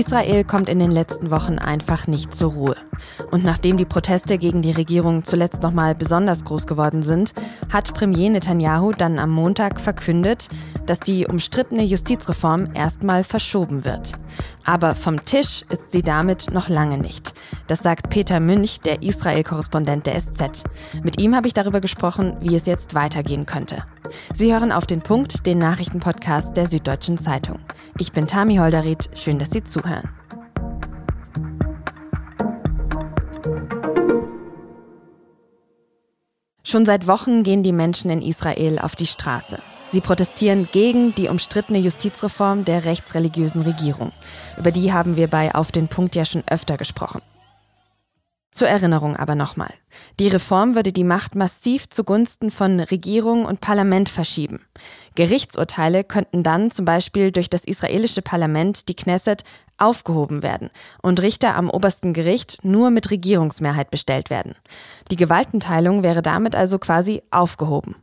Israel kommt in den letzten Wochen einfach nicht zur Ruhe. Und nachdem die Proteste gegen die Regierung zuletzt nochmal besonders groß geworden sind, hat Premier Netanyahu dann am Montag verkündet, dass die umstrittene Justizreform erstmal verschoben wird. Aber vom Tisch ist sie damit noch lange nicht. Das sagt Peter Münch, der Israel-Korrespondent der SZ. Mit ihm habe ich darüber gesprochen, wie es jetzt weitergehen könnte. Sie hören auf den Punkt, den Nachrichtenpodcast der Süddeutschen Zeitung. Ich bin Tami Holderried. Schön, dass Sie zuhören. Schon seit Wochen gehen die Menschen in Israel auf die Straße. Sie protestieren gegen die umstrittene Justizreform der rechtsreligiösen Regierung. Über die haben wir bei Auf den Punkt ja schon öfter gesprochen. Zur Erinnerung aber nochmal. Die Reform würde die Macht massiv zugunsten von Regierung und Parlament verschieben. Gerichtsurteile könnten dann zum Beispiel durch das israelische Parlament, die Knesset, aufgehoben werden und Richter am obersten Gericht nur mit Regierungsmehrheit bestellt werden. Die Gewaltenteilung wäre damit also quasi aufgehoben.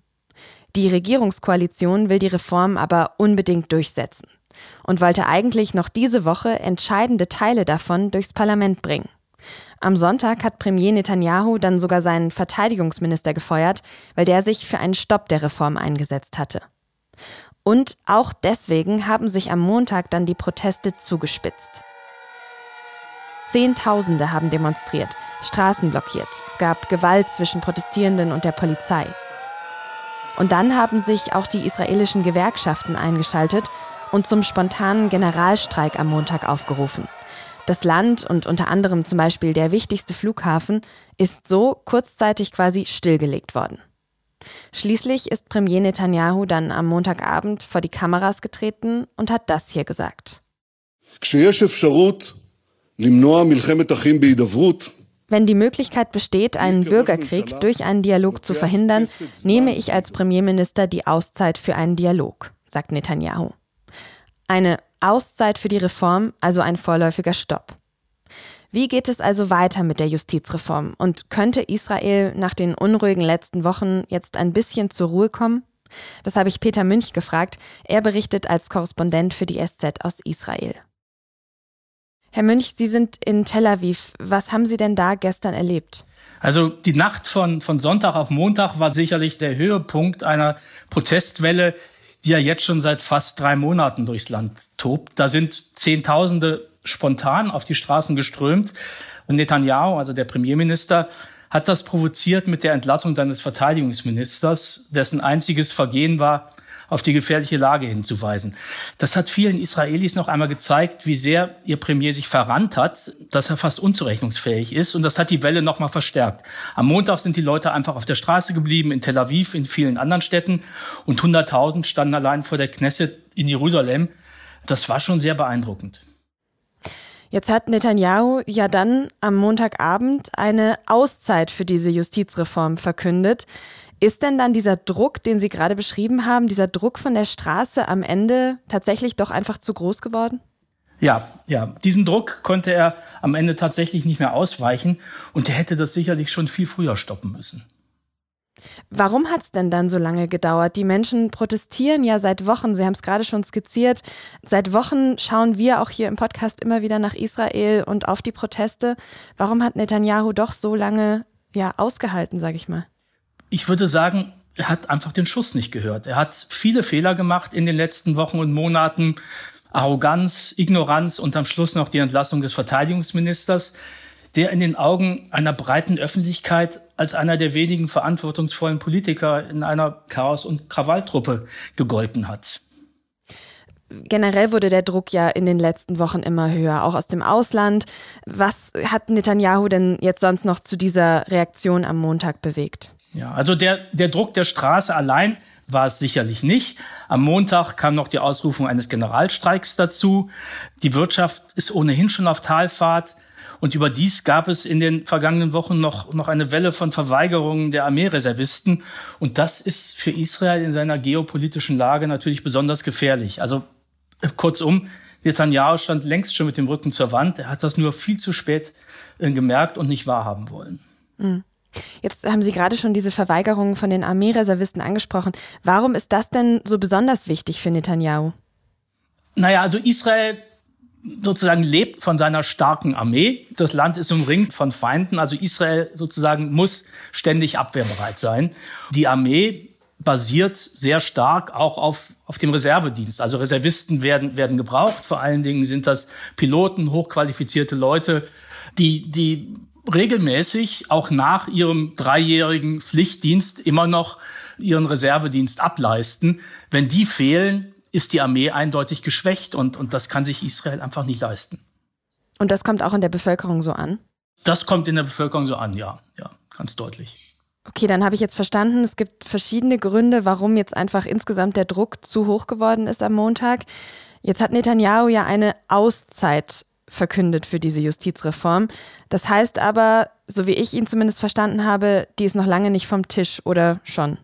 Die Regierungskoalition will die Reform aber unbedingt durchsetzen und wollte eigentlich noch diese Woche entscheidende Teile davon durchs Parlament bringen. Am Sonntag hat Premier Netanyahu dann sogar seinen Verteidigungsminister gefeuert, weil der sich für einen Stopp der Reform eingesetzt hatte. Und auch deswegen haben sich am Montag dann die Proteste zugespitzt. Zehntausende haben demonstriert, Straßen blockiert. Es gab Gewalt zwischen Protestierenden und der Polizei. Und dann haben sich auch die israelischen Gewerkschaften eingeschaltet und zum spontanen Generalstreik am Montag aufgerufen. Das Land und unter anderem zum Beispiel der wichtigste Flughafen ist so kurzzeitig quasi stillgelegt worden. Schließlich ist Premier Netanyahu dann am Montagabend vor die Kameras getreten und hat das hier gesagt. Wenn die Möglichkeit besteht, einen Bürgerkrieg durch einen Dialog zu verhindern, nehme ich als Premierminister die Auszeit für einen Dialog, sagt Netanyahu. Eine Auszeit für die Reform, also ein vorläufiger Stopp. Wie geht es also weiter mit der Justizreform? Und könnte Israel nach den unruhigen letzten Wochen jetzt ein bisschen zur Ruhe kommen? Das habe ich Peter Münch gefragt. Er berichtet als Korrespondent für die SZ aus Israel. Herr Münch, Sie sind in Tel Aviv. Was haben Sie denn da gestern erlebt? Also die Nacht von, von Sonntag auf Montag war sicherlich der Höhepunkt einer Protestwelle, die ja jetzt schon seit fast drei Monaten durchs Land tobt. Da sind Zehntausende spontan auf die Straßen geströmt. Und Netanyahu, also der Premierminister, hat das provoziert mit der Entlassung seines Verteidigungsministers, dessen einziges Vergehen war, auf die gefährliche Lage hinzuweisen. Das hat vielen Israelis noch einmal gezeigt, wie sehr ihr Premier sich verrannt hat, dass er fast unzurechnungsfähig ist. Und das hat die Welle noch mal verstärkt. Am Montag sind die Leute einfach auf der Straße geblieben, in Tel Aviv, in vielen anderen Städten. Und 100.000 standen allein vor der Knesset in Jerusalem. Das war schon sehr beeindruckend. Jetzt hat Netanyahu ja dann am Montagabend eine Auszeit für diese Justizreform verkündet. Ist denn dann dieser Druck, den Sie gerade beschrieben haben, dieser Druck von der Straße am Ende tatsächlich doch einfach zu groß geworden? Ja, ja, diesem Druck konnte er am Ende tatsächlich nicht mehr ausweichen und er hätte das sicherlich schon viel früher stoppen müssen. Warum hat es denn dann so lange gedauert? Die Menschen protestieren ja seit Wochen, Sie haben es gerade schon skizziert. Seit Wochen schauen wir auch hier im Podcast immer wieder nach Israel und auf die Proteste. Warum hat Netanyahu doch so lange ja, ausgehalten, sage ich mal? Ich würde sagen, er hat einfach den Schuss nicht gehört. Er hat viele Fehler gemacht in den letzten Wochen und Monaten. Arroganz, Ignoranz und am Schluss noch die Entlassung des Verteidigungsministers, der in den Augen einer breiten Öffentlichkeit als einer der wenigen verantwortungsvollen Politiker in einer Chaos- und Krawalltruppe gegolten hat. Generell wurde der Druck ja in den letzten Wochen immer höher, auch aus dem Ausland. Was hat Netanyahu denn jetzt sonst noch zu dieser Reaktion am Montag bewegt? Ja, also der, der Druck der Straße allein war es sicherlich nicht. Am Montag kam noch die Ausrufung eines Generalstreiks dazu. Die Wirtschaft ist ohnehin schon auf Talfahrt. Und überdies gab es in den vergangenen Wochen noch, noch eine Welle von Verweigerungen der Armeereservisten. Und das ist für Israel in seiner geopolitischen Lage natürlich besonders gefährlich. Also äh, kurzum, Netanyahu stand längst schon mit dem Rücken zur Wand. Er hat das nur viel zu spät äh, gemerkt und nicht wahrhaben wollen. Mhm. Jetzt haben Sie gerade schon diese Verweigerungen von den Armeereservisten angesprochen. Warum ist das denn so besonders wichtig für Netanyahu? Naja, also Israel sozusagen lebt von seiner starken Armee. Das Land ist umringt von Feinden, also Israel sozusagen muss ständig abwehrbereit sein. Die Armee basiert sehr stark auch auf, auf dem Reservedienst. Also Reservisten werden, werden gebraucht. Vor allen Dingen sind das Piloten, hochqualifizierte Leute, die, die regelmäßig auch nach ihrem dreijährigen Pflichtdienst immer noch ihren Reservedienst ableisten. Wenn die fehlen, ist die Armee eindeutig geschwächt und, und das kann sich Israel einfach nicht leisten. Und das kommt auch in der Bevölkerung so an? Das kommt in der Bevölkerung so an, ja, ja, ganz deutlich. Okay, dann habe ich jetzt verstanden, es gibt verschiedene Gründe, warum jetzt einfach insgesamt der Druck zu hoch geworden ist am Montag. Jetzt hat Netanyahu ja eine Auszeit verkündet für diese Justizreform. Das heißt aber, so wie ich ihn zumindest verstanden habe, die ist noch lange nicht vom Tisch oder schon?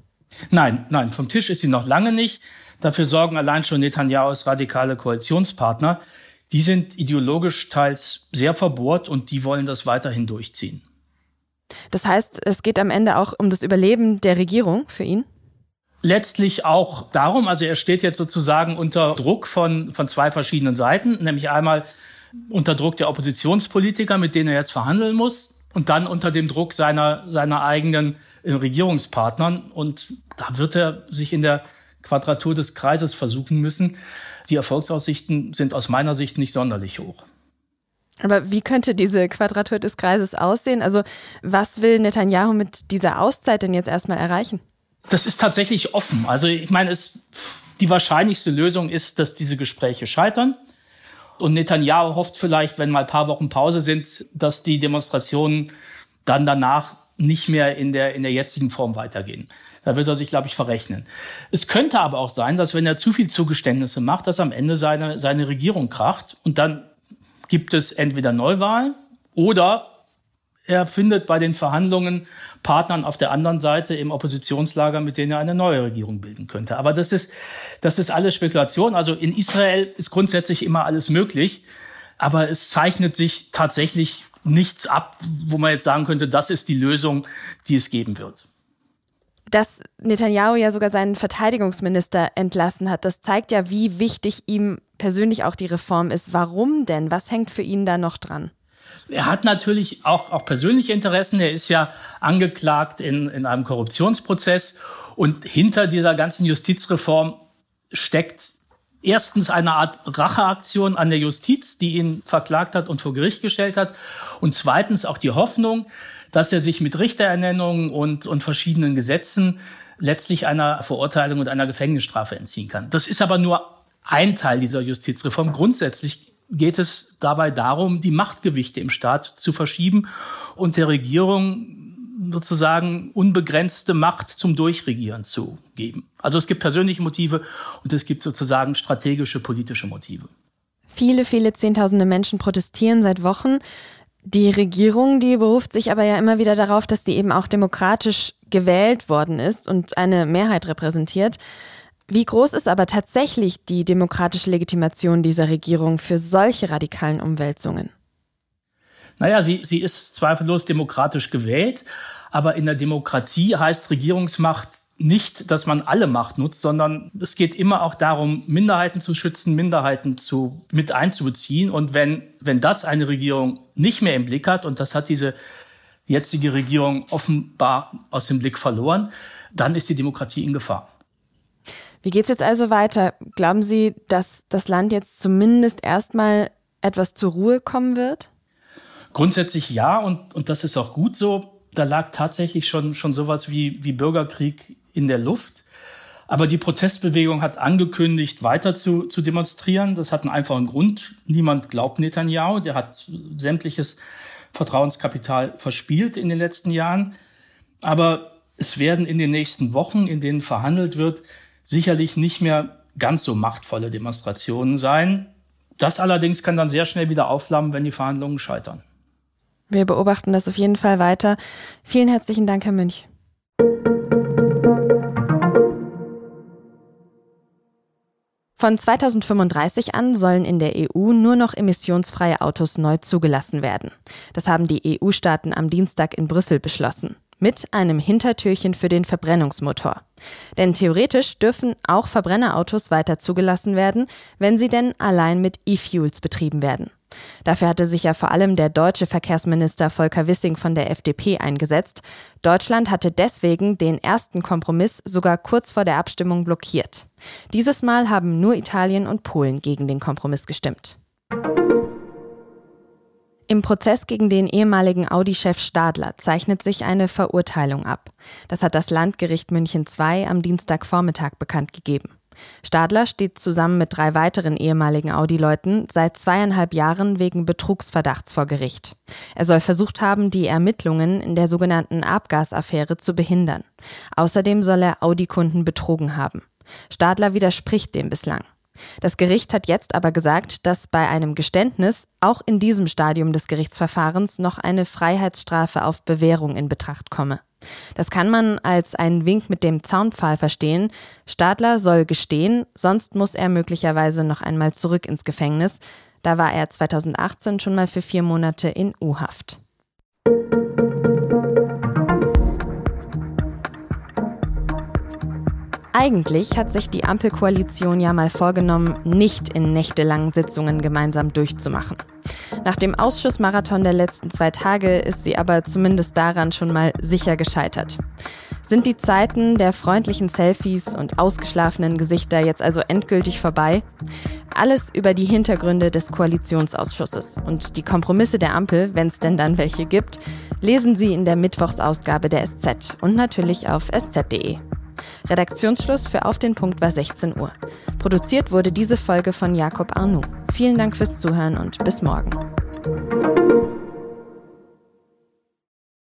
Nein, nein, vom Tisch ist sie noch lange nicht. Dafür sorgen allein schon Netanyahus radikale Koalitionspartner. Die sind ideologisch teils sehr verbohrt und die wollen das weiterhin durchziehen. Das heißt, es geht am Ende auch um das Überleben der Regierung für ihn? Letztlich auch darum, also er steht jetzt sozusagen unter Druck von, von zwei verschiedenen Seiten, nämlich einmal unter Druck der Oppositionspolitiker, mit denen er jetzt verhandeln muss, und dann unter dem Druck seiner, seiner eigenen Regierungspartnern. Und da wird er sich in der Quadratur des Kreises versuchen müssen. Die Erfolgsaussichten sind aus meiner Sicht nicht sonderlich hoch. Aber wie könnte diese Quadratur des Kreises aussehen? Also was will Netanyahu mit dieser Auszeit denn jetzt erstmal erreichen? Das ist tatsächlich offen. Also ich meine, es, die wahrscheinlichste Lösung ist, dass diese Gespräche scheitern. Und Netanyahu hofft vielleicht, wenn mal ein paar Wochen Pause sind, dass die Demonstrationen dann danach nicht mehr in der, in der jetzigen Form weitergehen. Da wird er sich, glaube ich, verrechnen. Es könnte aber auch sein, dass wenn er zu viel Zugeständnisse macht, dass am Ende seine, seine Regierung kracht und dann gibt es entweder Neuwahlen oder er findet bei den Verhandlungen Partnern auf der anderen Seite im Oppositionslager, mit denen er eine neue Regierung bilden könnte. Aber das ist, das ist alles Spekulation. Also in Israel ist grundsätzlich immer alles möglich. Aber es zeichnet sich tatsächlich nichts ab, wo man jetzt sagen könnte, das ist die Lösung, die es geben wird. Dass Netanyahu ja sogar seinen Verteidigungsminister entlassen hat, das zeigt ja, wie wichtig ihm persönlich auch die Reform ist. Warum denn? Was hängt für ihn da noch dran? Er hat natürlich auch, auch persönliche Interessen. Er ist ja angeklagt in, in einem Korruptionsprozess. Und hinter dieser ganzen Justizreform steckt erstens eine Art Racheaktion an der Justiz, die ihn verklagt hat und vor Gericht gestellt hat. Und zweitens auch die Hoffnung, dass er sich mit Richterernennungen und, und verschiedenen Gesetzen letztlich einer Verurteilung und einer Gefängnisstrafe entziehen kann. Das ist aber nur ein Teil dieser Justizreform. Grundsätzlich geht es dabei darum, die Machtgewichte im Staat zu verschieben und der Regierung sozusagen unbegrenzte Macht zum Durchregieren zu geben. Also es gibt persönliche Motive und es gibt sozusagen strategische politische Motive. Viele, viele Zehntausende Menschen protestieren seit Wochen. Die Regierung, die beruft sich aber ja immer wieder darauf, dass die eben auch demokratisch gewählt worden ist und eine Mehrheit repräsentiert. Wie groß ist aber tatsächlich die demokratische Legitimation dieser Regierung für solche radikalen Umwälzungen? Naja, sie, sie ist zweifellos demokratisch gewählt, aber in der Demokratie heißt Regierungsmacht nicht, dass man alle Macht nutzt, sondern es geht immer auch darum, Minderheiten zu schützen, Minderheiten zu, mit einzubeziehen. Und wenn, wenn das eine Regierung nicht mehr im Blick hat, und das hat diese jetzige Regierung offenbar aus dem Blick verloren, dann ist die Demokratie in Gefahr. Wie geht es jetzt also weiter? Glauben Sie, dass das Land jetzt zumindest erstmal etwas zur Ruhe kommen wird? Grundsätzlich ja, und, und das ist auch gut so. Da lag tatsächlich schon, schon sowas wie, wie Bürgerkrieg in der Luft. Aber die Protestbewegung hat angekündigt, weiter zu, zu demonstrieren. Das hat einen einfachen Grund. Niemand glaubt Netanyahu. Der hat sämtliches Vertrauenskapital verspielt in den letzten Jahren. Aber es werden in den nächsten Wochen, in denen verhandelt wird, sicherlich nicht mehr ganz so machtvolle Demonstrationen sein. Das allerdings kann dann sehr schnell wieder aufflammen, wenn die Verhandlungen scheitern. Wir beobachten das auf jeden Fall weiter. Vielen herzlichen Dank, Herr Münch. Von 2035 an sollen in der EU nur noch emissionsfreie Autos neu zugelassen werden. Das haben die EU-Staaten am Dienstag in Brüssel beschlossen. Mit einem Hintertürchen für den Verbrennungsmotor. Denn theoretisch dürfen auch Verbrennerautos weiter zugelassen werden, wenn sie denn allein mit E-Fuels betrieben werden. Dafür hatte sich ja vor allem der deutsche Verkehrsminister Volker Wissing von der FDP eingesetzt. Deutschland hatte deswegen den ersten Kompromiss sogar kurz vor der Abstimmung blockiert. Dieses Mal haben nur Italien und Polen gegen den Kompromiss gestimmt. Im Prozess gegen den ehemaligen Audi-Chef Stadler zeichnet sich eine Verurteilung ab. Das hat das Landgericht München II am Dienstagvormittag bekannt gegeben. Stadler steht zusammen mit drei weiteren ehemaligen Audi-Leuten seit zweieinhalb Jahren wegen Betrugsverdachts vor Gericht. Er soll versucht haben, die Ermittlungen in der sogenannten Abgasaffäre zu behindern. Außerdem soll er Audi-Kunden betrogen haben. Stadler widerspricht dem bislang. Das Gericht hat jetzt aber gesagt, dass bei einem Geständnis auch in diesem Stadium des Gerichtsverfahrens noch eine Freiheitsstrafe auf Bewährung in Betracht komme. Das kann man als einen Wink mit dem Zaunpfahl verstehen. Stadler soll gestehen, sonst muss er möglicherweise noch einmal zurück ins Gefängnis. Da war er 2018 schon mal für vier Monate in U-Haft. Eigentlich hat sich die Ampelkoalition ja mal vorgenommen, nicht in nächtelangen Sitzungen gemeinsam durchzumachen. Nach dem Ausschussmarathon der letzten zwei Tage ist sie aber zumindest daran schon mal sicher gescheitert. Sind die Zeiten der freundlichen Selfies und ausgeschlafenen Gesichter jetzt also endgültig vorbei? Alles über die Hintergründe des Koalitionsausschusses und die Kompromisse der Ampel, wenn es denn dann welche gibt, lesen Sie in der Mittwochsausgabe der SZ und natürlich auf sz.de. Redaktionsschluss für Auf den Punkt war 16 Uhr. Produziert wurde diese Folge von Jakob Arnoux. Vielen Dank fürs Zuhören und bis morgen.